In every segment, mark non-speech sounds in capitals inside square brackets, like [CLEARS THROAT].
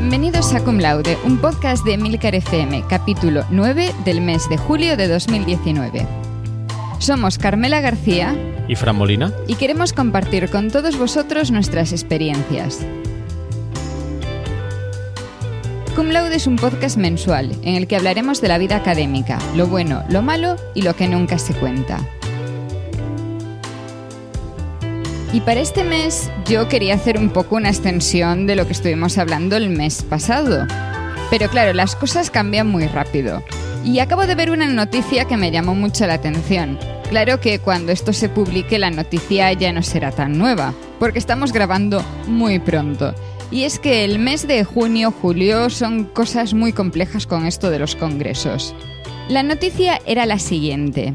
Bienvenidos a Cum Laude, un podcast de Milcar FM, capítulo 9 del mes de julio de 2019. Somos Carmela García y Fran Molina y queremos compartir con todos vosotros nuestras experiencias. Cum Laude es un podcast mensual en el que hablaremos de la vida académica, lo bueno, lo malo y lo que nunca se cuenta. Y para este mes yo quería hacer un poco una extensión de lo que estuvimos hablando el mes pasado. Pero claro, las cosas cambian muy rápido. Y acabo de ver una noticia que me llamó mucho la atención. Claro que cuando esto se publique la noticia ya no será tan nueva, porque estamos grabando muy pronto. Y es que el mes de junio, julio son cosas muy complejas con esto de los congresos. La noticia era la siguiente.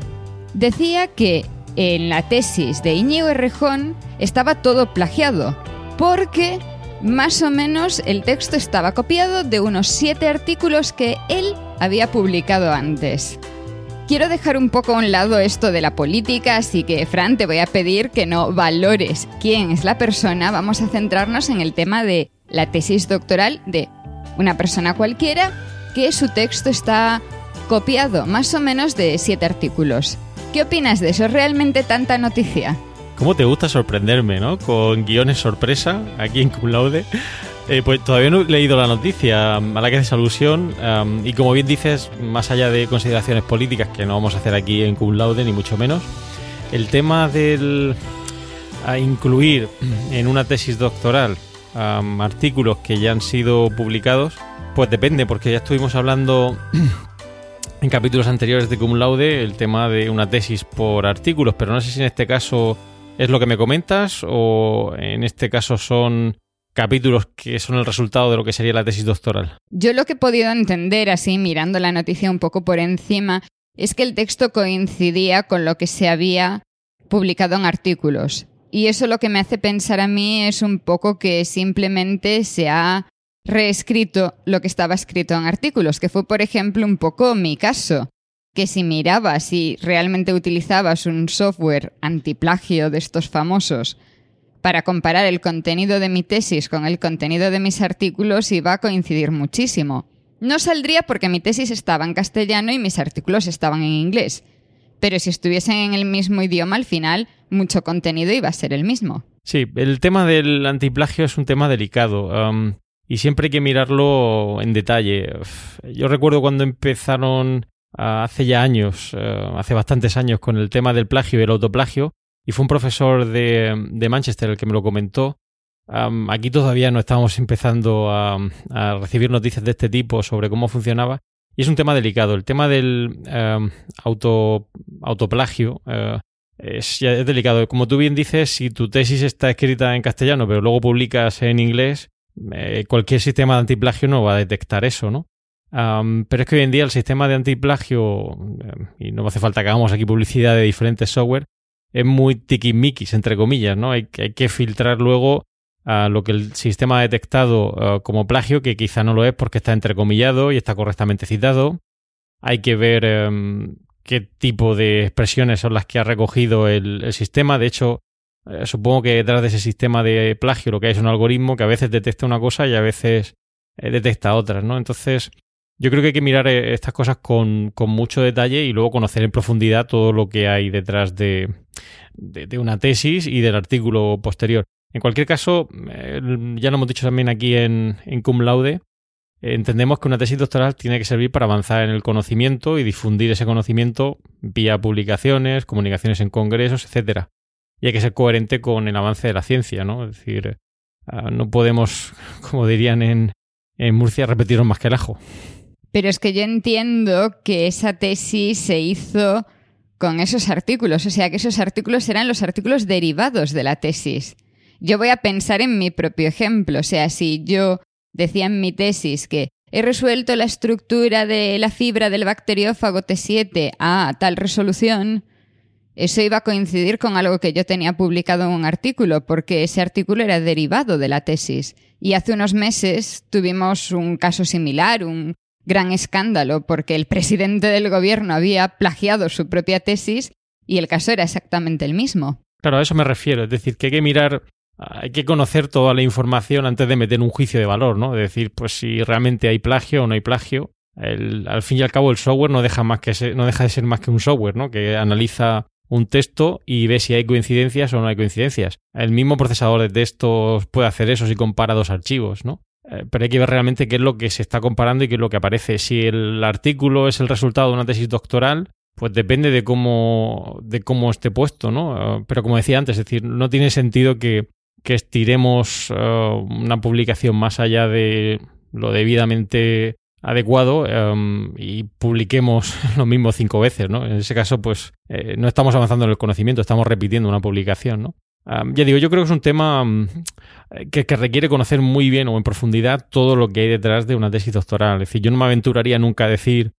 Decía que en la tesis de Íñigo Errejón estaba todo plagiado, porque más o menos el texto estaba copiado de unos siete artículos que él había publicado antes. Quiero dejar un poco a un lado esto de la política, así que Fran, te voy a pedir que no valores quién es la persona, vamos a centrarnos en el tema de la tesis doctoral de una persona cualquiera que su texto está copiado más o menos de siete artículos. ¿Qué opinas de eso? ¿Es realmente tanta noticia? ¿Cómo te gusta sorprenderme, no? Con guiones sorpresa aquí en Cum Laude. Eh, pues todavía no he leído la noticia a la que haces alusión y como bien dices, más allá de consideraciones políticas que no vamos a hacer aquí en Cum Laude, ni mucho menos, el tema del incluir en una tesis doctoral artículos que ya han sido publicados, pues depende, porque ya estuvimos hablando en capítulos anteriores de Cum Laude el tema de una tesis por artículos, pero no sé si en este caso es lo que me comentas o en este caso son capítulos que son el resultado de lo que sería la tesis doctoral. Yo lo que he podido entender así mirando la noticia un poco por encima es que el texto coincidía con lo que se había publicado en artículos. Y eso lo que me hace pensar a mí es un poco que simplemente se ha reescrito lo que estaba escrito en artículos, que fue, por ejemplo, un poco mi caso, que si mirabas y realmente utilizabas un software antiplagio de estos famosos para comparar el contenido de mi tesis con el contenido de mis artículos, iba a coincidir muchísimo. No saldría porque mi tesis estaba en castellano y mis artículos estaban en inglés. Pero si estuviesen en el mismo idioma, al final, mucho contenido iba a ser el mismo. Sí, el tema del antiplagio es un tema delicado y siempre hay que mirarlo en detalle. Yo recuerdo cuando empezaron ah, hace ya años, eh, hace bastantes años, con el tema del plagio y el autoplagio, y fue un profesor de, de Manchester el que me lo comentó. aquí todavía no estábamos empezando a, recibir noticias de este tipo sobre cómo funcionaba. Y es un tema delicado. El tema del auto, autoplagio eh, es delicado. Como tú bien dices, si tu tesis está escrita en castellano, pero luego publicas en inglés, eh, cualquier sistema de antiplagio no va a detectar eso, ¿no? pero es que hoy en día el sistema de antiplagio, eh, y no hace falta que hagamos aquí publicidad de diferentes software, es muy tiquismiquis, entre comillas, ¿no? Hay, que filtrar luego a lo que el sistema ha detectado eh, como plagio, que quizá no lo es porque está entrecomillado y está correctamente citado. Hay que ver em, qué tipo de expresiones son las que ha recogido el sistema. De hecho, eh, supongo que detrás de ese sistema de plagio lo que hay es un algoritmo que a veces detecta una cosa y a veces eh, detecta otras, ¿no? Entonces, yo creo que hay que mirar eh, estas cosas con, con, mucho detalle y luego conocer en profundidad todo lo que hay detrás de, de, una tesis y del artículo posterior. En cualquier caso, ya lo hemos dicho también aquí en, en Cum Laude, entendemos que una tesis doctoral tiene que servir para avanzar en el conocimiento y difundir ese conocimiento vía publicaciones, comunicaciones en congresos, etcétera y hay que ser coherente con el avance de la ciencia, ¿no? Es decir, ah, no podemos, [LAUGHS] como dirían en, en Murcia, repetirnos más que el ajo. Pero es que yo entiendo que esa tesis se hizo con esos artículos, o sea que esos artículos eran los artículos derivados de la tesis. Yo voy a pensar en mi propio ejemplo, o sea, si yo decía en mi tesis que he resuelto la estructura de la fibra del bacteriófago T7 a tal resolución, eso iba a coincidir con algo que yo tenía publicado en un artículo, porque ese artículo era derivado de la tesis. Y hace unos meses tuvimos un caso similar, un gran escándalo, porque el presidente del gobierno había plagiado su propia tesis y el caso era exactamente el mismo. Claro, a eso me refiero. Es decir, que hay que mirar hay que conocer toda la información antes de meter un juicio de valor, ¿no? De decir, pues si realmente hay plagio o no hay plagio. al fin y al cabo, el software no deja, más que no deja de ser más que un software, ¿no? Que analiza un texto y ve si hay coincidencias o no hay coincidencias. El mismo procesador de textos puede hacer eso si compara dos archivos, ¿no? Eh, pero hay que ver realmente qué es lo que se está comparando y qué es lo que aparece. Si el artículo es el resultado de una tesis doctoral, pues depende de cómo, de cómo esté puesto, ¿no? Eh, pero como decía antes, es decir, no tiene sentido que, estiremos eh, una publicación más allá de lo debidamente adecuado y publiquemos [LAUGHS] lo mismo cinco veces, ¿no? En ese caso, pues no estamos avanzando en el conocimiento, estamos repitiendo una publicación, ¿no? ya digo, yo creo que es un tema mm, que, requiere conocer muy bien o en profundidad todo lo que hay detrás de una tesis doctoral. Es decir, yo no me aventuraría nunca a decir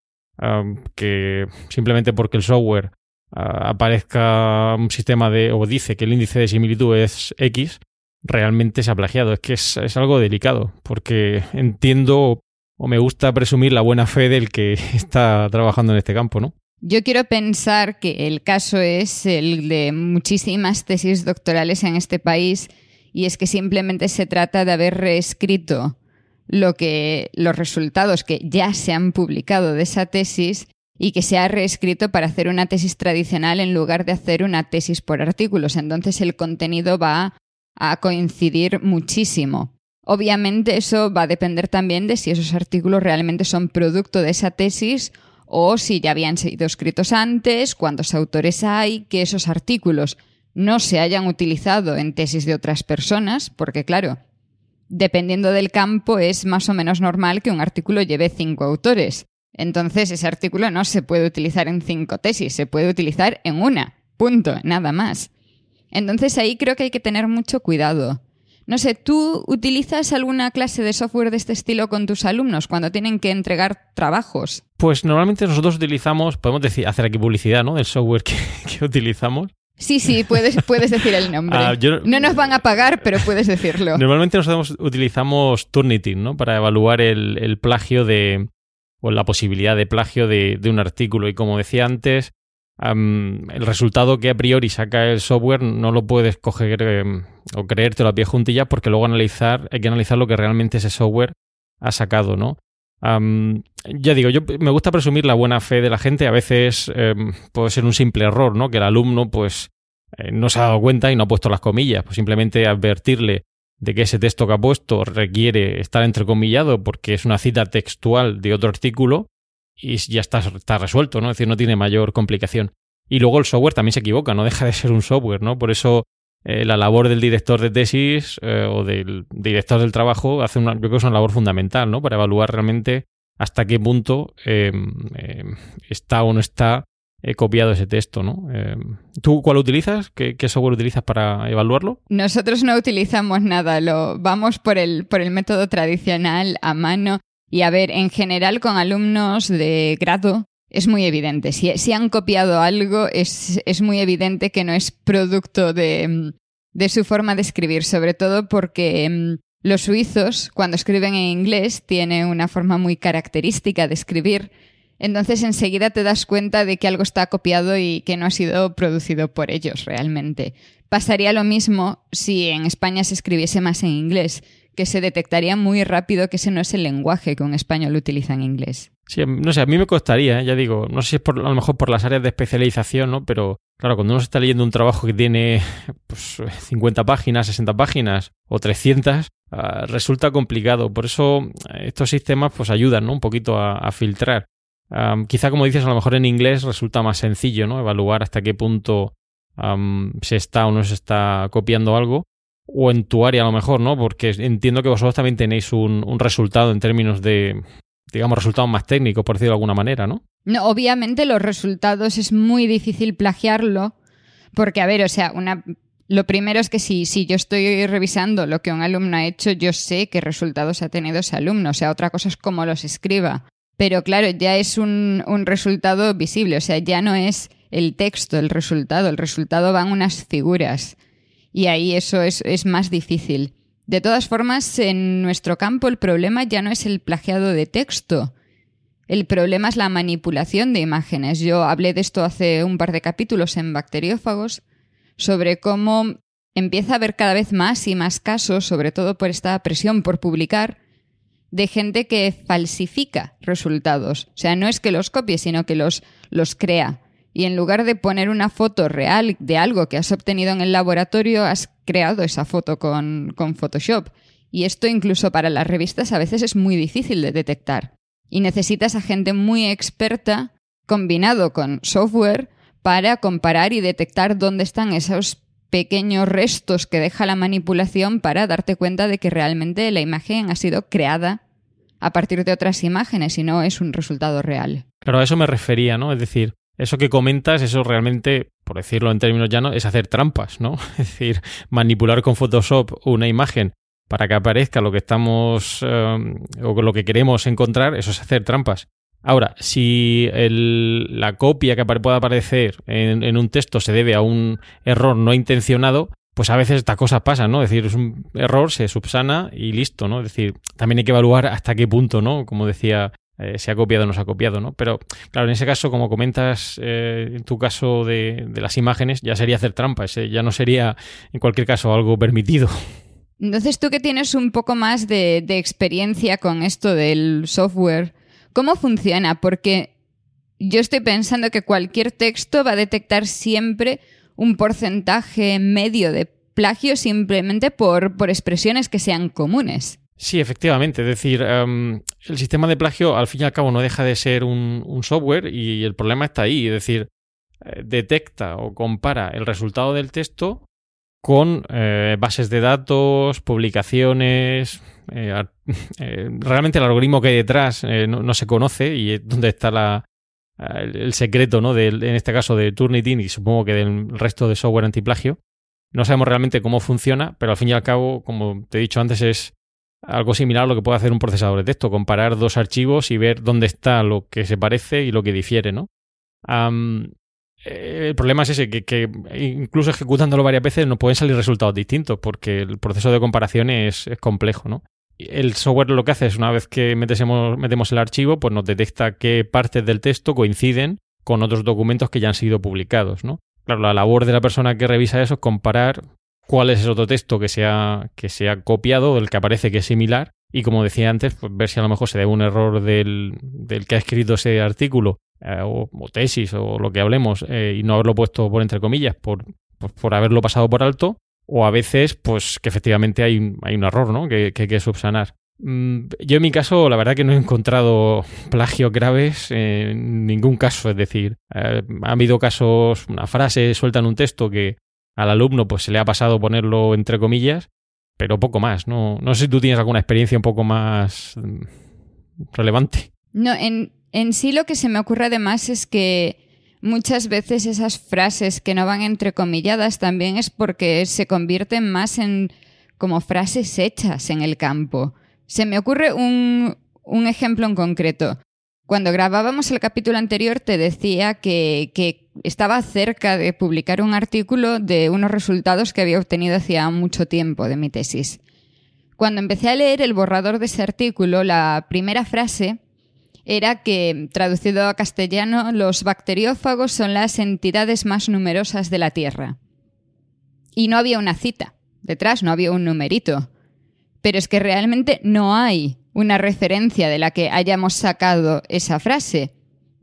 que simplemente porque el software aparezca un sistema de o dice que el índice de similitud es X, realmente se ha plagiado. Es que es, es algo delicado, porque entiendo o me gusta presumir la buena fe del que [LAUGHS] está trabajando en este campo, ¿no? Yo quiero pensar que el caso es el de muchísimas tesis doctorales en este país y es que simplemente se trata de haber reescrito lo que los resultados que ya se han publicado de esa tesis y que se ha reescrito para hacer una tesis tradicional en lugar de hacer una tesis por artículos. Entonces el contenido va a coincidir muchísimo. Obviamente eso va a depender también de si esos artículos realmente son producto de esa tesis o si ya habían sido escritos antes, cuántos autores hay, que esos artículos no se hayan utilizado en tesis de otras personas, porque claro, dependiendo del campo es más o menos normal que un artículo lleve cinco autores. Entonces ese artículo no se puede utilizar en cinco tesis, se puede utilizar en una, punto, nada más. Entonces ahí creo que hay que tener mucho cuidado. No sé, ¿tú utilizas alguna clase de software de este estilo con tus alumnos cuando tienen que entregar trabajos? Pues normalmente nosotros utilizamos, podemos decir, hacer aquí publicidad, ¿no? Del software [LAUGHS] que, utilizamos. Sí, sí, puedes, puedes decir el nombre. Ah, no nos van a pagar, pero puedes decirlo. [LAUGHS] Normalmente nosotros utilizamos Turnitin, ¿no? Para evaluar el, plagio de. o la posibilidad de plagio de, de un artículo. Y como decía antes, el resultado que a priori saca el software no lo puedes coger em, o creértelo a pie juntillas porque luego analizar, hay que analizar lo que realmente ese software ha sacado, ¿no? ya digo, yo me gusta presumir la buena fe de la gente. A veces em, puede ser un simple error, ¿no? Que el alumno, pues, eh, no se ha dado cuenta y no ha puesto las comillas. Pues simplemente advertirle de que ese texto que ha puesto requiere estar entrecomillado porque es una cita textual de otro artículo y ya está, resuelto, ¿no? Decir, no tiene mayor complicación. Y luego el software también se equivoca, no deja de ser un software, ¿no? Por eso eh, la labor del director de tesis eh, o del director del trabajo hace una, yo creo que es una labor fundamental, ¿no? Para evaluar realmente hasta qué punto em, está o no está eh, copiado ese texto, ¿no? Em, ¿Tú cuál utilizas? ¿Qué, ¿Qué, software utilizas para evaluarlo? Nosotros no utilizamos nada, lo vamos por el, por el método tradicional a mano. Y a ver, en general con alumnos de grado es muy evidente. Si, han copiado algo, es, muy evidente que no es producto de, su forma de escribir, sobre todo porque mm, los suizos, cuando escriben en inglés, tienen una forma muy característica de escribir. Entonces enseguida te das cuenta de que algo está copiado y que no ha sido producido por ellos realmente. Pasaría lo mismo si en España se escribiese más en inglés que se detectaría muy rápido que ese no es el lenguaje que un español utiliza en inglés. Sí, no sé, a mí me costaría, ¿eh? ya digo, no sé si es por, a lo mejor por las áreas de especialización, ¿no? Pero claro, cuando uno está leyendo un trabajo que tiene [LAUGHS] pues, 50 páginas, 60 páginas o 300, ah, resulta complicado. Por eso eh, estos sistemas pues ayudan, ¿no? Un poquito a, filtrar. quizá, como dices, a lo mejor en inglés resulta más sencillo, ¿no? Evaluar hasta qué punto se está o no se está copiando algo o en tu área a lo mejor, ¿no? Porque entiendo que vosotros también tenéis un, resultado en términos de, digamos, resultados más técnicos, por decirlo de alguna manera, ¿no? No, obviamente los resultados es muy difícil plagiarlo, porque, a ver, o sea, una, lo primero es que si, si yo estoy revisando lo que un alumno ha hecho, yo sé qué resultados ha tenido ese alumno, o sea, otra cosa es cómo los escriba. Pero claro, ya es un, un resultado visible, o sea, ya no es el texto el resultado, el resultado van unas figuras y ahí eso es, más difícil. De todas formas, en nuestro campo el problema ya no es el plagiado de texto. El problema es la manipulación de imágenes. Yo hablé de esto hace un par de capítulos en Bacteriófagos sobre cómo empieza a haber cada vez más y más casos, sobre todo por esta presión por publicar, de gente que falsifica resultados. O sea, no es que los copie, sino que los, los crea. Y en lugar de poner una foto real de algo que has obtenido en el laboratorio, has creado esa foto con, Photoshop. Y esto incluso para las revistas a veces es muy difícil de detectar. Y necesitas a gente muy experta combinado con software para comparar y detectar dónde están esos pequeños restos que deja la manipulación para darte cuenta de que realmente la imagen ha sido creada a partir de otras imágenes y no es un resultado real. Claro, a eso me refería, ¿no? Es decir, eso que comentas, eso realmente, por decirlo en términos llanos, es hacer trampas, ¿no? [LAUGHS] Es decir, manipular con Photoshop una imagen para que aparezca lo que estamos eh, o lo que queremos encontrar, eso es hacer trampas. Ahora, si la copia que pueda aparecer en, un texto se debe a un error no intencionado, pues a veces estas cosas pasan, ¿no? Es decir, es un error, se subsana y listo, ¿no? Es decir, también hay que evaluar hasta qué punto, ¿no? Como decía, eh, se ha copiado o no se ha copiado, ¿no? Pero, claro, en ese caso, como comentas, eh, en tu caso de, las imágenes, ya sería hacer trampas, ya no sería, en cualquier caso, algo permitido. Entonces, tú que tienes un poco más de experiencia con esto del software, ¿Cómo funciona? Porque yo estoy pensando que cualquier texto va a detectar siempre un porcentaje medio de plagio simplemente por, por expresiones que sean comunes. Sí, efectivamente. Es decir, em, el sistema de plagio al fin y al cabo no deja de ser un, software y el problema está ahí. Es decir, eh, detecta o compara el resultado del texto con eh, bases de datos, publicaciones. Eh, [LAUGHS] realmente el algoritmo que hay detrás no, se conoce y es donde está el, secreto, ¿no? en este caso de Turnitin y supongo que del resto de software antiplagio. No sabemos realmente cómo funciona, pero al fin y al cabo, como te he dicho antes, es algo similar a lo que puede hacer un procesador de texto, comparar dos archivos y ver dónde está lo que se parece y lo que difiere, ¿no? Eh, el problema es ese, que, incluso ejecutándolo varias veces no pueden salir resultados distintos porque el proceso de comparación es, complejo, ¿no? El software lo que hace es una vez que metemos, metemos el archivo, pues nos detecta qué partes del texto coinciden con otros documentos que ya han sido publicados, ¿no? Claro, la labor de la persona que revisa eso es comparar cuál es ese otro texto que se ha, que se copiado, del que aparece que es similar, y como decía antes, pues ver si a lo mejor se debe un error del, del que ha escrito ese artículo eh, o, tesis o lo que hablemos eh, y no haberlo puesto por entre comillas por, por, haberlo pasado por alto o a veces pues que efectivamente hay, hay un error ¿no? que, hay que subsanar. Mm, yo en mi caso la verdad que no he encontrado [LAUGHS] plagios graves en ningún caso, es decir, eh, ha habido casos, una frase suelta en un texto que al alumno pues se le ha pasado ponerlo entre comillas, pero poco más, no, no sé si tú tienes alguna experiencia un poco más mm, relevante. No, en, en sí lo que se me ocurre además es que muchas veces esas frases que no van entrecomilladas también es porque se convierten más en como frases hechas en el campo. Se me ocurre un, ejemplo en concreto. Cuando grabábamos el capítulo anterior te decía que, estaba cerca de publicar un artículo de unos resultados que había obtenido hacía mucho tiempo de mi tesis. Cuando empecé a leer el borrador de ese artículo, la primera frase era que, traducido a castellano, los bacteriófagos son las entidades más numerosas de la Tierra. Y no había una cita, detrás no había un numerito. Pero es que realmente no hay una referencia de la que hayamos sacado esa frase.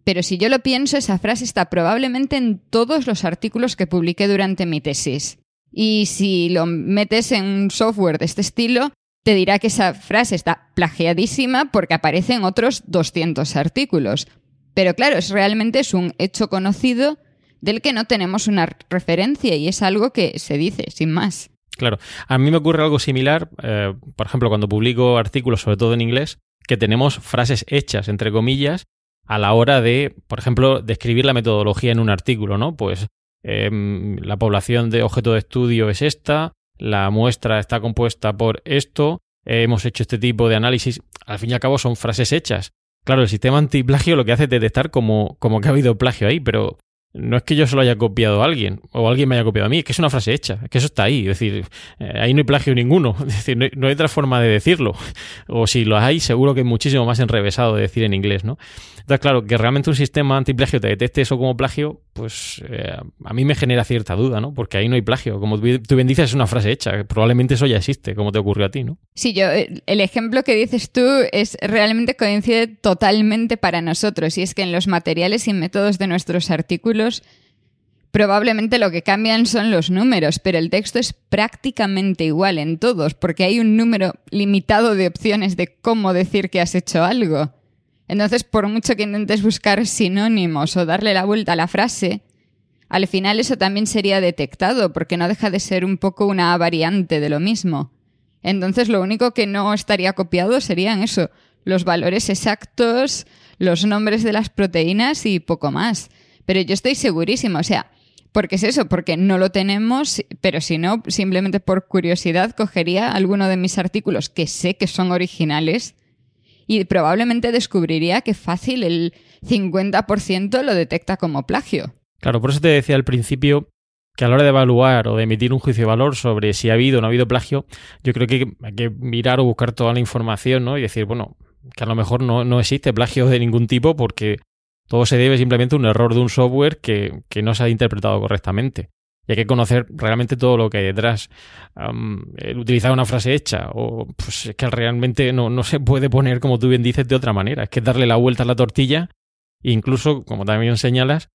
Pero si yo lo pienso, esa frase está probablemente en todos los artículos que publiqué durante mi tesis. Y si lo metes en un software de este estilo, te dirá que esa frase está plagiadísima porque aparece en otros 200 artículos. Pero claro, es realmente es un hecho conocido del que no tenemos una referencia y es algo que se dice, sin más. Claro, a mí me ocurre algo similar, eh, por ejemplo, cuando publico artículos, sobre todo en inglés, que tenemos frases hechas, entre comillas, a la hora de, por ejemplo, describir la metodología en un artículo, ¿no? Pues em, la población de objeto de estudio es esta, la muestra está compuesta por esto, hemos hecho este tipo de análisis, al fin y al cabo son frases hechas. Claro, el sistema antiplagio lo que hace es detectar como, como que ha habido plagio ahí, pero no es que yo se lo haya copiado a alguien o alguien me haya copiado a mí, es que es una frase hecha, es que eso está ahí, es decir, eh, ahí no hay plagio ninguno, [LAUGHS] es decir, no hay, otra forma de decirlo, [LAUGHS] o si lo hay, seguro que es muchísimo más enrevesado de decir en inglés, ¿no? Entonces, claro, que realmente un sistema antiplagio te detecte eso como plagio, pues eh, a mí me genera cierta duda, ¿no? Porque ahí no hay plagio. Como tú bien dices, es una frase hecha. Probablemente eso ya existe, como te ocurrió a ti, ¿no? Sí, yo, eh, el ejemplo que dices tú es realmente coincide totalmente para nosotros. Y es que en los materiales y métodos de nuestros artículos probablemente lo que cambian son los números, pero el texto es prácticamente igual en todos, porque hay un número limitado de opciones de cómo decir que has hecho algo. Entonces, por mucho que intentes buscar sinónimos o darle la vuelta a la frase, al final eso también sería detectado, porque no deja de ser un poco una variante de lo mismo. Entonces, lo único que no estaría copiado serían eso, los valores exactos, los nombres de las proteínas y poco más. Pero yo estoy segurísimo, o sea, porque es eso, porque no lo tenemos, pero si no, simplemente por curiosidad cogería alguno de mis artículos que sé que son originales y probablemente descubriría que fácil el 50% lo detecta como plagio. Claro, por eso te decía al principio que a la hora de evaluar o de emitir un juicio de valor sobre si ha habido o no ha habido plagio, yo creo que hay que mirar o buscar toda la información, ¿no? Y decir, bueno, que a lo mejor no, no existe plagio de ningún tipo porque todo se debe simplemente a un error de un software que, que no se ha interpretado correctamente y hay que conocer realmente todo lo que hay detrás. el utilizar una frase hecha, o pues es que realmente no, no, se puede poner, como tú bien dices, de otra manera. Es que darle la vuelta a la tortilla, incluso, como también señalas,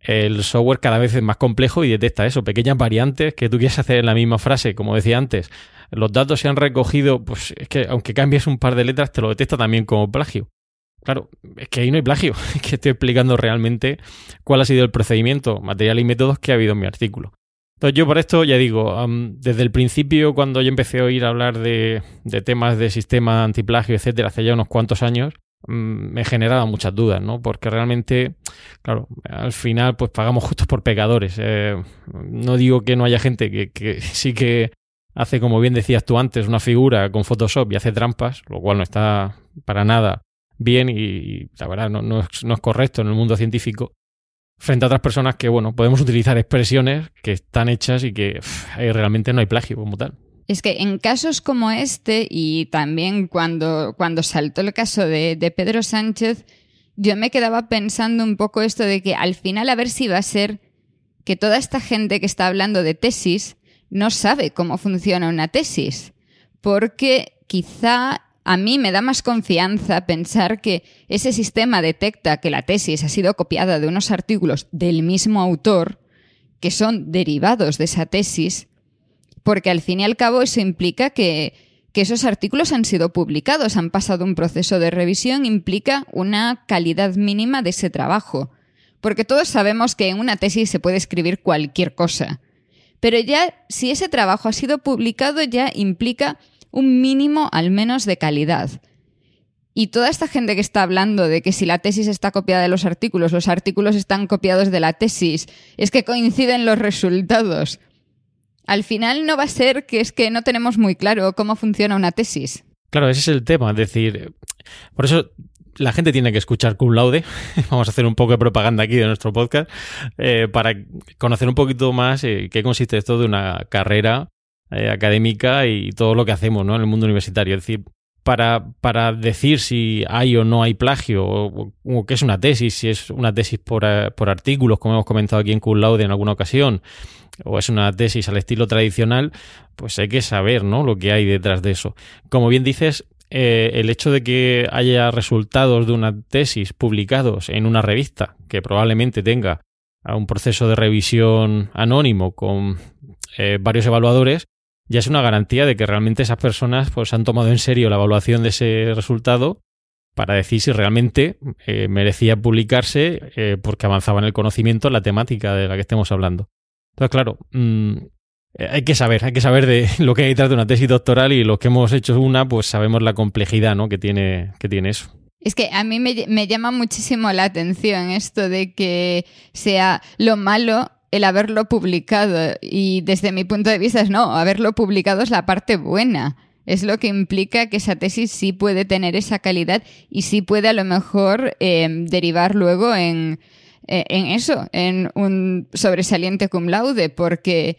el software cada vez es más complejo y detecta eso, pequeñas variantes que tú quieres hacer en la misma frase, como decía antes. Los datos se han recogido, pues es que aunque cambies un par de letras, te lo detecta también como plagio. Claro, es que ahí no hay plagio, [LAUGHS] es que estoy explicando realmente cuál ha sido el procedimiento, material y métodos que ha habido en mi artículo. Entonces yo por esto ya digo, desde el principio cuando yo empecé a oír hablar de, temas de sistema antiplagio, etcétera, hace ya unos cuantos años, me generaba muchas dudas, ¿no? Porque realmente, claro, al final pues pagamos justos por pecadores. Eh, no digo que no haya gente que [LAUGHS] sí que hace, como bien decías tú antes, una figura con Photoshop y hace trampas, lo cual no está para nada bien y, la verdad no, no, es, correcto en el mundo científico frente a otras personas que, bueno, podemos utilizar expresiones que están hechas y que realmente no hay plagio como tal. Es que en casos como este y también cuando, cuando saltó el caso de, de Pedro Sánchez, yo me quedaba pensando un poco esto de que al final a ver si va a ser que toda esta gente que está hablando de tesis no sabe cómo funciona una tesis, porque quizá a mí me da más confianza pensar que ese sistema detecta que la tesis ha sido copiada de unos artículos del mismo autor que son derivados de esa tesis, porque al fin y al cabo eso implica que, esos artículos han sido publicados, han pasado un proceso de revisión, implica una calidad mínima de ese trabajo. Porque todos sabemos que en una tesis se puede escribir cualquier cosa. Pero ya, si ese trabajo ha sido publicado, ya implica un mínimo al menos de calidad. Y toda esta gente que está hablando de que si la tesis está copiada de los artículos, los artículos están copiados de la tesis, es que coinciden los resultados. Al final no va a ser que es que no tenemos muy claro cómo funciona una tesis. Claro, ese es el tema. Es decir, por eso la gente tiene que escuchar cum laude. [LAUGHS] Vamos a hacer un poco de propaganda aquí de nuestro podcast eh, para conocer un poquito más eh, qué consiste esto de una carrera eh, académica y todo lo que hacemos ¿no? en el mundo universitario. Es decir, para, para decir si hay o no hay plagio, o, qué es una tesis, si es una tesis por, eh, por, artículos, como hemos comentado aquí en Cum Laude en alguna ocasión, o es una tesis al estilo tradicional, pues hay que saber ¿no? lo que hay detrás de eso. Como bien dices, eh, el hecho de que haya resultados de una tesis publicados en una revista que probablemente tenga un proceso de revisión anónimo con varios evaluadores, ya es una garantía de que realmente esas personas pues han tomado en serio la evaluación de ese resultado para decir si realmente eh, merecía publicarse eh, porque avanzaba en el conocimiento en la temática de la que estemos hablando. Entonces, claro, mm, hay que saber, hay que saber de [LAUGHS] lo que hay detrás de una tesis doctoral y los que hemos hecho una, pues sabemos la complejidad ¿no? que, tiene, que tiene eso. Es que a mí me, me llama muchísimo la atención esto de que sea lo malo el haberlo publicado. Y desde mi punto de vista es no, haberlo publicado es la parte buena. Es lo que implica que esa tesis sí puede tener esa calidad y sí puede a lo mejor em, derivar luego en, e, en eso, en un sobresaliente cum laude, porque,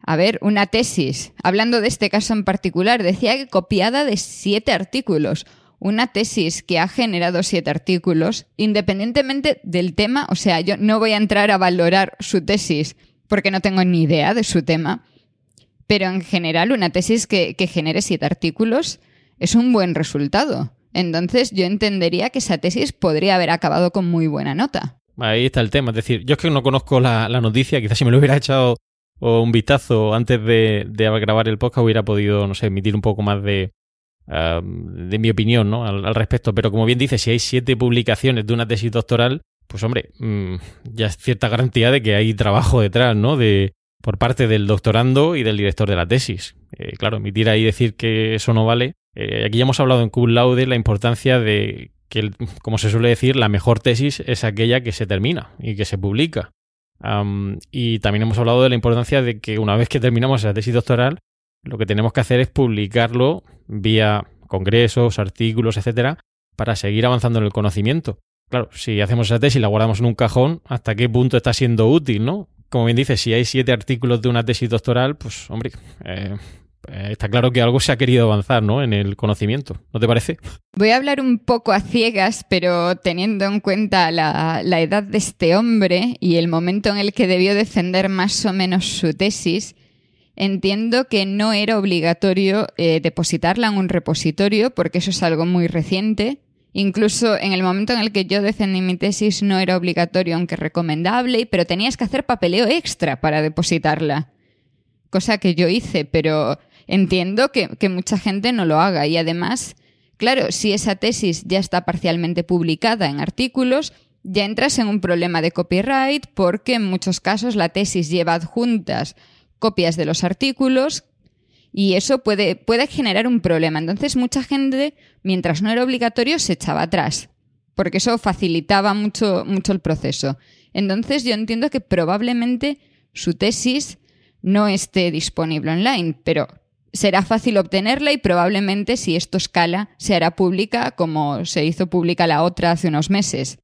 a ver, una tesis, hablando de este caso en particular, decía que copiada de siete artículos una tesis que ha generado siete artículos, independientemente del tema, o sea, yo no voy a entrar a valorar su tesis porque no tengo ni idea de su tema, pero en general una tesis que, que genere siete artículos es un buen resultado. Entonces yo entendería que esa tesis podría haber acabado con muy buena nota. Ahí está el tema. Es decir, yo es que no conozco la, noticia, quizás si me lo hubiera echado un vistazo antes de, grabar el podcast hubiera podido, no sé, emitir un poco más de, de mi opinión ¿no? Al, respecto. Pero como bien dice, si hay siete publicaciones de una tesis doctoral, pues hombre, mm, ya es cierta garantía de que hay trabajo detrás, ¿no? De, por parte del doctorando y del director de la tesis. Eh, claro, emitir ahí decir que eso no vale. Eh, aquí ya hemos hablado en cum laude la importancia de que, como se suele decir, la mejor tesis es aquella que se termina y que se publica. y también hemos hablado de la importancia de que una vez que terminamos esa tesis doctoral, lo que tenemos que hacer es publicarlo vía congresos, artículos, etcétera, para seguir avanzando en el conocimiento. Claro, si hacemos esa tesis y la guardamos en un cajón, ¿hasta qué punto está siendo útil, no? Como bien dice, si hay siete artículos de una tesis doctoral, pues, hombre, eh, eh, está claro que algo se ha querido avanzar, ¿no? En el conocimiento, ¿no te parece? Voy a hablar un poco a ciegas, pero teniendo en cuenta la, edad de este hombre y el momento en el que debió defender más o menos su tesis, entiendo que no era obligatorio eh, depositarla en un repositorio, porque eso es algo muy reciente. Incluso en el momento en el que yo defendí mi tesis no era obligatorio, aunque recomendable, pero tenías que hacer papeleo extra para depositarla. Cosa que yo hice, pero entiendo que, mucha gente no lo haga. Y además, claro, si esa tesis ya está parcialmente publicada en artículos, ya entras en un problema de copyright porque en muchos casos la tesis lleva adjuntas copias de los artículos y eso puede, puede generar un problema. Entonces mucha gente, mientras no era obligatorio, se echaba atrás porque eso facilitaba mucho, mucho el proceso. Entonces yo entiendo que probablemente su tesis no esté disponible online, pero será fácil obtenerla y probablemente si esto escala se hará pública como se hizo pública la otra hace unos meses.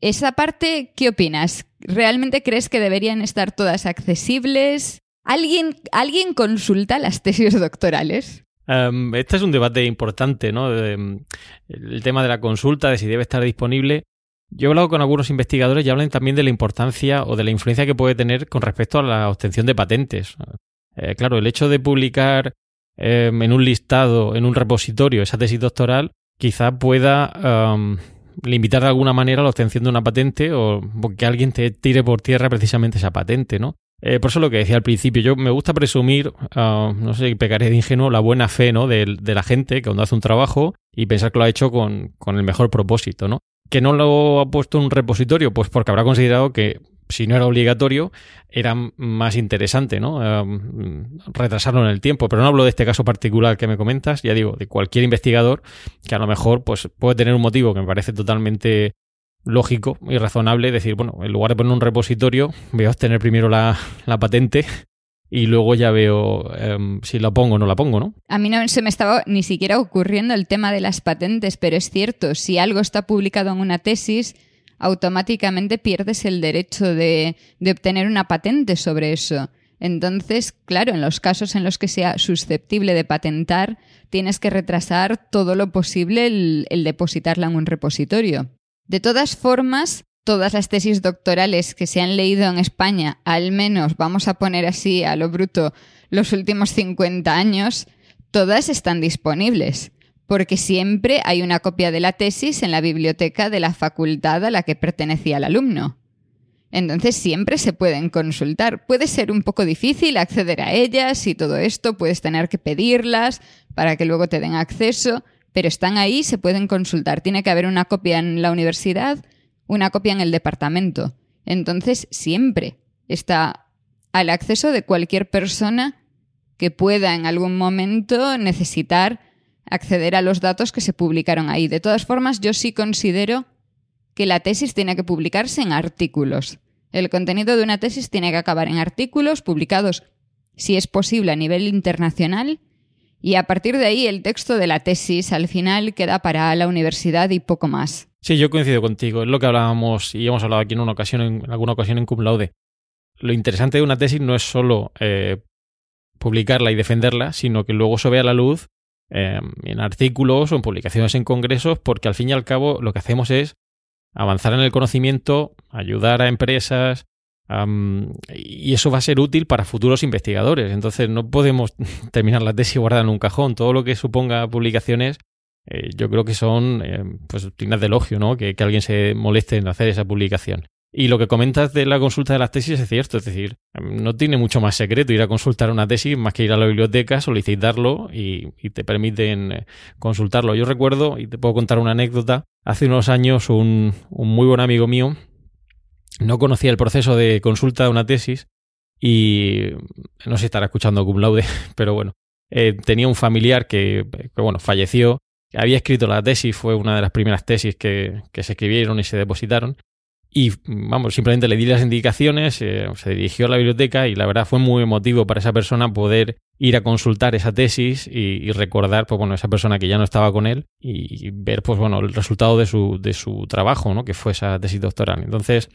Esa parte, ¿qué opinas? ¿Realmente crees que deberían estar todas accesibles? ¿Alguien, ¿alguien consulta las tesis doctorales? Em, este es un debate importante, ¿no? Em, el tema de la consulta, de si debe estar disponible. Yo he hablado con algunos investigadores y hablan también de la importancia o de la influencia que puede tener con respecto a la obtención de patentes. Eh, claro, el hecho de publicar Em, en un listado, en un repositorio, esa tesis doctoral, quizá pueda limitar de alguna manera la obtención de una patente o que alguien te tire por tierra precisamente esa patente, ¿no? Eh, por eso lo que decía al principio, yo me gusta presumir, uh, no sé, pecaré de ingenuo, la buena fe ¿no? de, de, la gente que cuando hace un trabajo y pensar que lo ha hecho con, con el mejor propósito, ¿no? Que no lo ha puesto en un repositorio, pues porque habrá considerado que si no era obligatorio, era más interesante, ¿no? retrasarlo en el tiempo. Pero no hablo de este caso particular que me comentas, ya digo, de cualquier investigador que a lo mejor pues, puede tener un motivo que me parece totalmente lógico y razonable decir, bueno, en lugar de poner un repositorio, voy a obtener primero la, patente y luego ya veo em, si la pongo o no la pongo, ¿no? A mí no se me estaba ni siquiera ocurriendo el tema de las patentes, pero es cierto, si algo está publicado en una tesis, automáticamente pierdes el derecho de, obtener una patente sobre eso. Entonces, claro, en los casos en los que sea susceptible de patentar, tienes que retrasar todo lo posible el, depositarla en un repositorio. De todas formas, todas las tesis doctorales que se han leído en España, al menos vamos a poner así a lo bruto los últimos 50 años, todas están disponibles porque siempre hay una copia de la tesis en la biblioteca de la facultad a la que pertenecía el alumno. Entonces siempre se pueden consultar. Puede ser un poco difícil acceder a ellas y todo esto, puedes tener que pedirlas para que luego te den acceso, pero están ahí, se pueden consultar. Tiene que haber una copia en la universidad, una copia en el departamento. Entonces siempre está al acceso de cualquier persona que pueda en algún momento necesitar acceder a los datos que se publicaron ahí. De todas formas, yo sí considero que la tesis tiene que publicarse en artículos. El contenido de una tesis tiene que acabar en artículos publicados, si es posible, a nivel internacional, y a partir de ahí el texto de la tesis al final queda para la universidad y poco más. Sí, yo coincido contigo. Es lo que hablábamos y hemos hablado aquí en una ocasión, en alguna ocasión en cum laude. Lo interesante de una tesis no es solo eh, publicarla y defenderla, sino que luego se vea la luz em, en artículos o en publicaciones en congresos, porque al fin y al cabo lo que hacemos es avanzar en el conocimiento, ayudar a empresas, y eso va a ser útil para futuros investigadores. Entonces no podemos [LAUGHS] terminar la tesis guardada en un cajón. Todo lo que suponga publicaciones, eh, yo creo que son eh, pues dignas de elogio, ¿no? Que, que, alguien se moleste en hacer esa publicación. Y lo que comentas de la consulta de las tesis es cierto, es decir, no tiene mucho más secreto ir a consultar una tesis más que ir a la biblioteca, solicitarlo y, y te permiten eh, consultarlo. Yo recuerdo, y te puedo contar una anécdota, hace unos años un, un muy buen amigo mío no conocía el proceso de consulta de una tesis y no sé estará escuchando cum laude, [LAUGHS] pero bueno, eh, tenía un familiar que, bueno, falleció, había escrito la tesis, fue una de las primeras tesis que, que se escribieron y se depositaron y vamos, simplemente le di las indicaciones, eh, se dirigió a la biblioteca y la verdad fue muy emotivo para esa persona poder ir a consultar esa tesis y, recordar, pues bueno, esa persona que ya no estaba con él y, ver, pues bueno, el resultado de su, de su trabajo, ¿no? Que fue esa tesis doctoral. Entonces,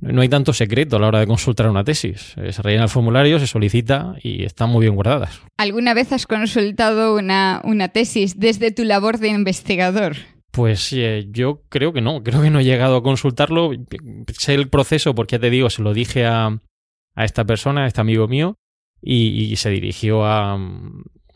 no hay tanto secreto a la hora de consultar una tesis. Eh, se rellena el formulario, se solicita y están muy bien guardadas. ¿Alguna vez has consultado una, una tesis desde tu labor de investigador? Pues eh, yo creo que no, creo que no he llegado a consultarlo. Sé el proceso porque ya te digo, se lo dije a, a esta persona, a este amigo mío, y, se dirigió a,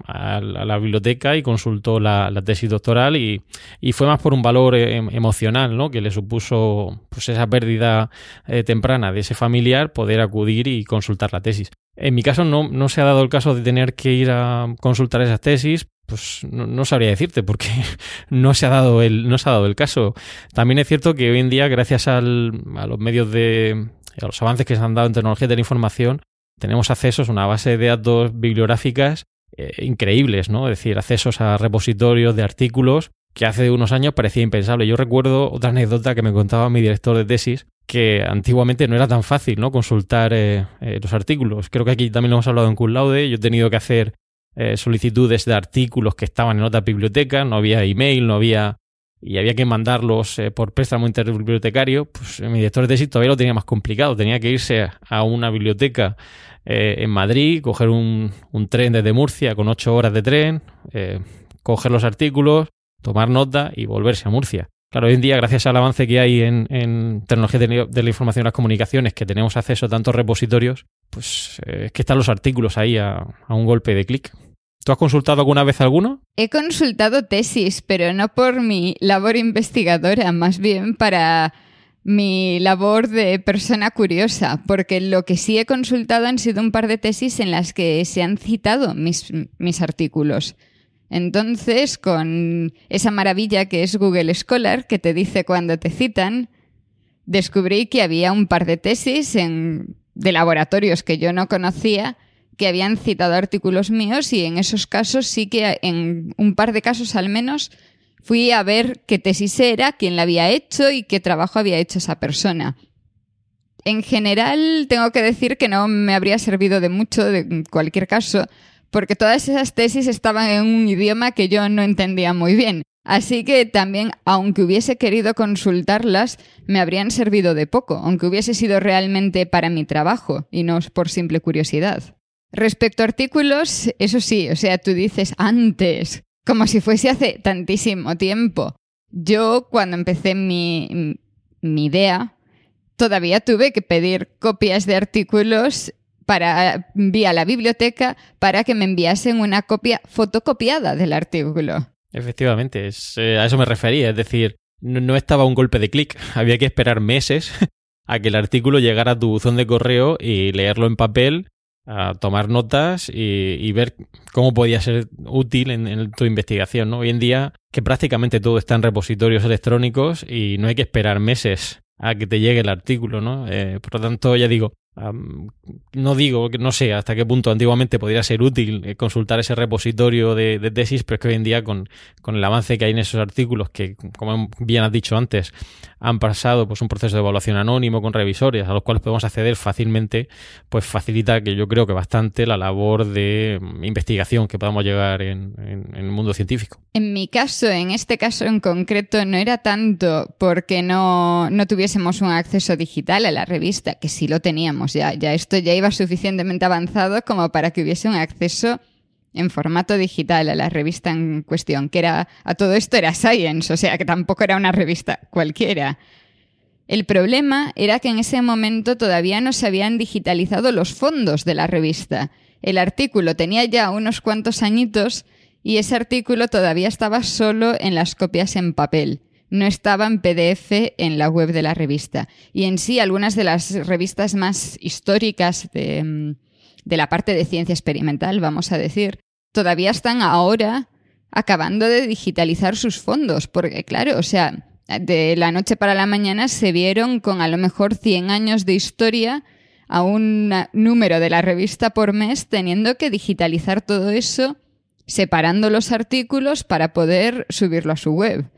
a, la biblioteca y consultó la, tesis doctoral y, y, fue más por un valor eh, em, emocional, ¿no? Que le supuso pues esa pérdida eh, temprana de ese familiar poder acudir y consultar la tesis. En mi caso no, no se ha dado el caso de tener que ir a consultar esas tesis, pues no, sabría decirte porque [LAUGHS] no se ha dado el no se ha dado el caso. También es cierto que hoy en día gracias al, a los medios de a los avances que se han dado en tecnología de la información tenemos accesos a una base de datos bibliográficas eh, increíbles, ¿no? Es decir, accesos a repositorios de artículos que hace unos años parecía impensable. Yo recuerdo otra anécdota que me contaba mi director de tesis que antiguamente no era tan fácil, ¿no? Consultar eh, eh, los artículos. Creo que aquí también lo hemos hablado en Cum Laude. Yo he tenido que hacer eh, solicitudes de artículos que estaban en otra biblioteca, no había email, no había y había que mandarlos eh, por préstamo interbibliotecario, pues mi director de tesis todavía lo tenía más complicado. Tenía que irse a una biblioteca eh, en Madrid, coger un, tren desde Murcia con ocho horas de tren, coger los artículos, tomar nota y volverse a Murcia. Claro, hoy en día, gracias al avance que hay en, en tecnología de, la información y las comunicaciones, que tenemos acceso a tantos repositorios, pues eh, es que están los artículos ahí a, a un golpe de clic. ¿Tú has consultado alguna vez alguno? He consultado tesis, pero no por mi labor investigadora, más bien para mi labor de persona curiosa, porque lo que sí he consultado han sido un par de tesis en las que se han citado mis, mis artículos. Entonces, con esa maravilla que es Google Scholar, que te dice cuando te citan, descubrí que había un par de tesis en, de laboratorios que yo no conocía que habían citado artículos míos y en esos casos sí que, en un par de casos al menos, fui a ver qué tesis era, quién la había hecho y qué trabajo había hecho esa persona. En general, tengo que decir que no me habría servido de mucho, de cualquier caso, porque todas esas tesis estaban en un idioma que yo no entendía muy bien. Así que también, aunque hubiese querido consultarlas, me habrían servido de poco, aunque hubiese sido realmente para mi trabajo y no por simple curiosidad. Respecto a artículos, eso sí, o sea, tú dices antes, como si fuese hace tantísimo tiempo. Yo, cuando empecé mi, mi idea, todavía tuve que pedir copias de artículos para, vía la biblioteca para que me enviasen una copia fotocopiada del artículo. Efectivamente, eh, a eso me refería, es decir, no, estaba un golpe de clic, [LAUGHS] había que esperar meses [LAUGHS] a que el artículo llegara a tu buzón de correo y leerlo en papel, a tomar notas y, ver cómo podía ser útil en, tu investigación. Hoy en día que prácticamente todo está en repositorios electrónicos y no hay que esperar meses a que te llegue el artículo, ¿no? Eh, por lo tanto, ya digo, no digo, no sé hasta qué punto antiguamente podría ser útil eh, consultar ese repositorio de, tesis, pero es que hoy en día con, con, el avance que hay en esos artículos, que como bien has dicho antes, han pasado pues un proceso de evaluación anónimo con revisores a los cuales podemos acceder fácilmente, pues facilita que yo creo que bastante la labor de mm, investigación que podamos llegar en, en el mundo científico. En mi caso, en este caso en concreto, no era tanto porque no, no tuviésemos un acceso digital a la revista, que sí lo teníamos ya, ya esto ya iba suficientemente avanzado como para que hubiese un acceso en formato digital a la revista en cuestión, que era, a todo esto era Science, o sea que tampoco era una revista cualquiera. El problema era que en ese momento todavía no se habían digitalizado los fondos de la revista. El artículo tenía ya unos cuantos añitos y ese artículo todavía estaba solo en las copias en papel. No estaba en PDF en la web de la revista. Y en sí, algunas de las revistas más históricas de, mm, de la parte de ciencia experimental, vamos a decir, todavía están ahora acabando de digitalizar sus fondos, porque claro, o sea, de la noche para la mañana se vieron con a lo mejor 100 años de historia a un número de la revista por mes teniendo que digitalizar todo eso, separando los artículos para poder subirlo a su web.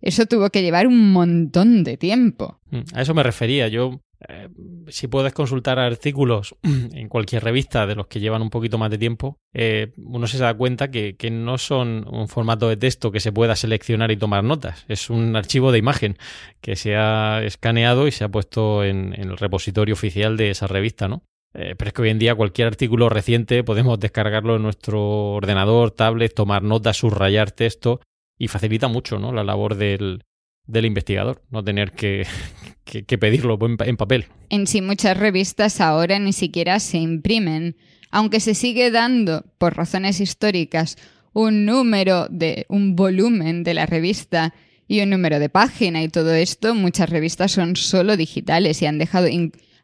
Eso tuvo que llevar un montón de tiempo. Mm, a eso me refería. Yo eh, si puedes consultar artículos [CLEARS THROAT] en cualquier revista de los que llevan un poquito más de tiempo, eh, uno se da cuenta que, no son un formato de texto que se pueda seleccionar y tomar notas. Es un archivo de imagen que se ha escaneado y se ha puesto en, el repositorio oficial de esa revista, ¿no? Eh, pero es que hoy en día cualquier artículo reciente podemos descargarlo en nuestro ordenador, tablet, tomar notas, subrayar texto y facilita mucho ¿no? la labor del, del investigador, no tener que, [LAUGHS] que, pedirlo en, papel. En sí, muchas revistas ahora ni siquiera se imprimen, aunque se sigue dando, por razones históricas, un número de un volumen de la revista y un número de página y todo esto, muchas revistas son solo digitales y han dejado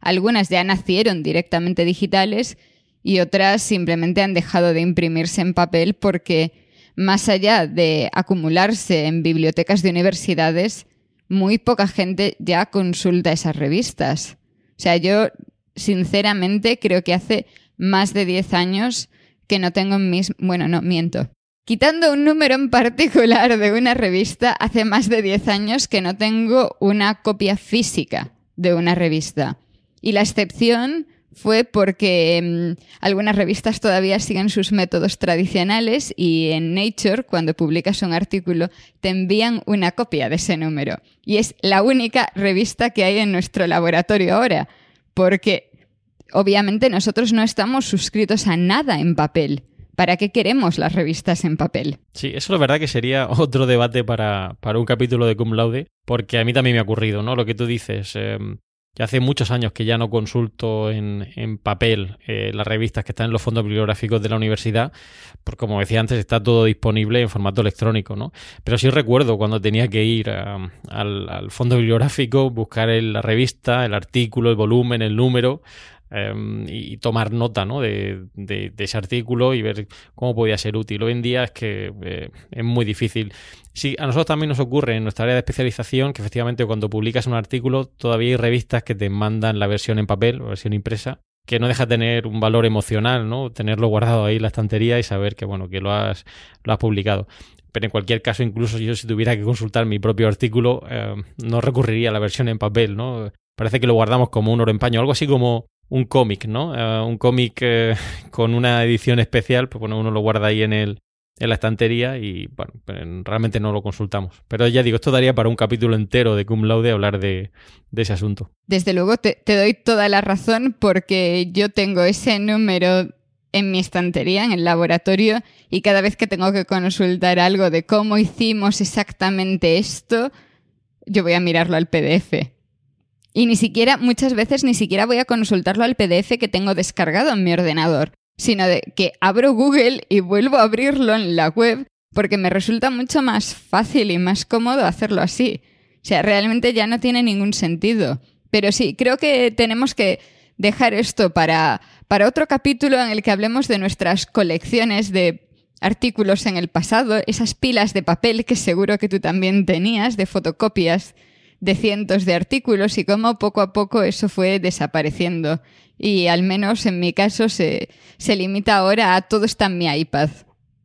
algunas ya nacieron directamente digitales y otras simplemente han dejado de imprimirse en papel porque más allá de acumularse en bibliotecas de universidades, muy poca gente ya consulta esas revistas. O sea, yo sinceramente creo que hace más de 10 años que no tengo mis... Bueno, no, miento. Quitando un número en particular de una revista, hace más de 10 años que no tengo una copia física de una revista. Y la excepción fue porque mm, algunas revistas todavía siguen sus métodos tradicionales y en Nature, cuando publicas un artículo, te envían una copia de ese número. Y es la única revista que hay en nuestro laboratorio ahora, porque obviamente nosotros no estamos suscritos a nada en papel. ¿Para qué queremos las revistas en papel? Sí, eso es verdad que sería [LAUGHS] otro debate para, para, un capítulo de Cum Laude, porque a mí también me ha ocurrido, ¿no? Lo que tú dices. Em, ya hace muchos años que ya no consulto en, en papel eh, las revistas que están en los fondos bibliográficos de la universidad, porque como decía antes, está todo disponible en formato electrónico, ¿no? Pero sí recuerdo cuando tenía que ir al, al, fondo bibliográfico, buscar la revista, el artículo, el volumen, el número, Em, y tomar nota ¿no? de, ese artículo y ver cómo podía ser útil. Hoy en día es que eh, es muy difícil. Sí, a nosotros también nos ocurre en nuestra área de especialización que efectivamente cuando publicas un artículo todavía hay revistas que te mandan la versión en papel o versión impresa que no deja de tener un valor emocional, ¿no? Tenerlo guardado ahí en la estantería y saber que, bueno, que lo has, lo has publicado pero en cualquier caso, incluso yo si tuviera que consultar mi propio artículo, eh, no recurriría a la versión en papel, ¿no? Parece que lo guardamos como un oro en paño, algo así como un cómic, ¿no? Eh, un cómic eh, [LAUGHS] con una edición especial, pues bueno, uno lo guarda ahí en el en la estantería y bueno, pues, realmente no lo consultamos. Pero ya digo, esto daría para un capítulo entero de Cum Laude hablar de, de ese asunto. Desde luego te, te doy toda la razón porque yo tengo ese número en mi estantería, en el laboratorio, y cada vez que tengo que consultar algo de cómo hicimos exactamente esto, yo voy a mirarlo al PDF. Y ni siquiera, muchas veces ni siquiera voy a consultarlo al PDF que tengo descargado en mi ordenador, sino de que abro Google y vuelvo a abrirlo en la web porque me resulta mucho más fácil y más cómodo hacerlo así. O sea, realmente ya no tiene ningún sentido. Pero sí, creo que tenemos que dejar esto para, para otro capítulo en el que hablemos de nuestras colecciones de artículos en el pasado, esas pilas de papel que seguro que tú también tenías, de fotocopias de cientos de artículos y cómo poco a poco eso fue desapareciendo. Y al menos en mi caso se, se limita ahora a todo está en mi iPad.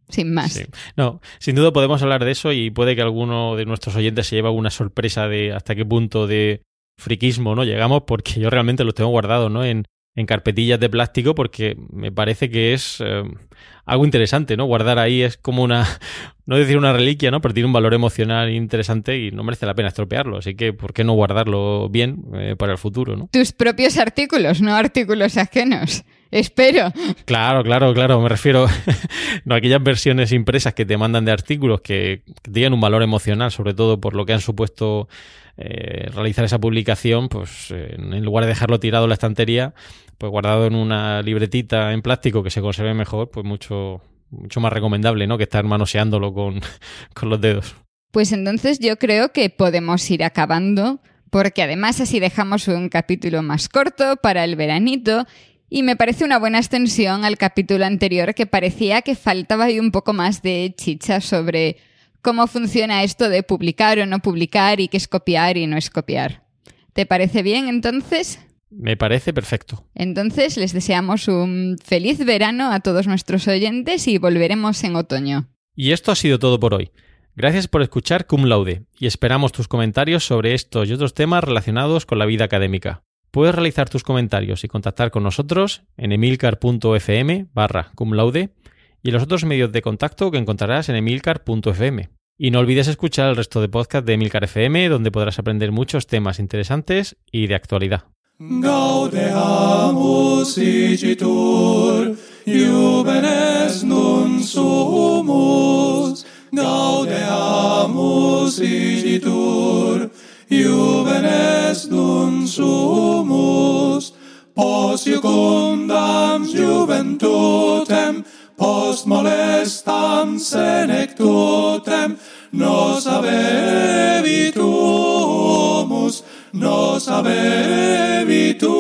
Sin más. No, sin duda podemos hablar de eso y puede que alguno de nuestros oyentes se lleve alguna sorpresa de hasta qué punto de friquismo no llegamos, porque yo realmente los tengo guardados ¿no? en, en carpetillas de plástico porque me parece que es eh, algo interesante, ¿no? Guardar ahí es como una, [LAUGHS] no decir una reliquia, ¿no? Pero tiene un valor emocional interesante y no merece la pena estropearlo. Así que, ¿por qué no guardarlo bien eh, para el futuro, ¿no? Tus propios artículos, no artículos ajenos. Espero. [LAUGHS] Claro, claro, claro. Me refiero [LAUGHS] a aquellas versiones impresas que te mandan de artículos que, tienen un valor emocional, sobre todo por lo que han supuesto eh, realizar esa publicación, pues en lugar de dejarlo tirado en la estantería, pues guardado en una libretita en plástico que se conserve mejor, pues mucho, mucho más recomendable, ¿no? Que estar manoseándolo con, [LAUGHS] con los dedos. Pues entonces yo creo que podemos ir acabando, porque además así dejamos un capítulo más corto para el veranito y me parece una buena extensión al capítulo anterior que parecía que faltaba ahí un poco más de chicha sobre cómo funciona esto de publicar o no publicar y qué es copiar y no es copiar. ¿Te parece bien entonces? Me parece perfecto. Entonces les deseamos un feliz verano a todos nuestros oyentes y volveremos en otoño. Y esto ha sido todo por hoy. Gracias por escuchar Cum Laude y esperamos tus comentarios sobre estos y otros temas relacionados con la vida académica. Puedes realizar tus comentarios y contactar con nosotros en emilcar.fm barra cum laude y en los otros medios de contacto que encontrarás en emilcar.fm. Y no olvides escuchar el resto de podcast de Emilcar FM, donde podrás aprender muchos temas interesantes y de actualidad. Gaudeamus igitur, iubenes nun sumus. Gaudeamus igitur, iubenes nun sumus. Pos iucundam juventutem, post molestam senectutem, nos avevitum nos habebitum.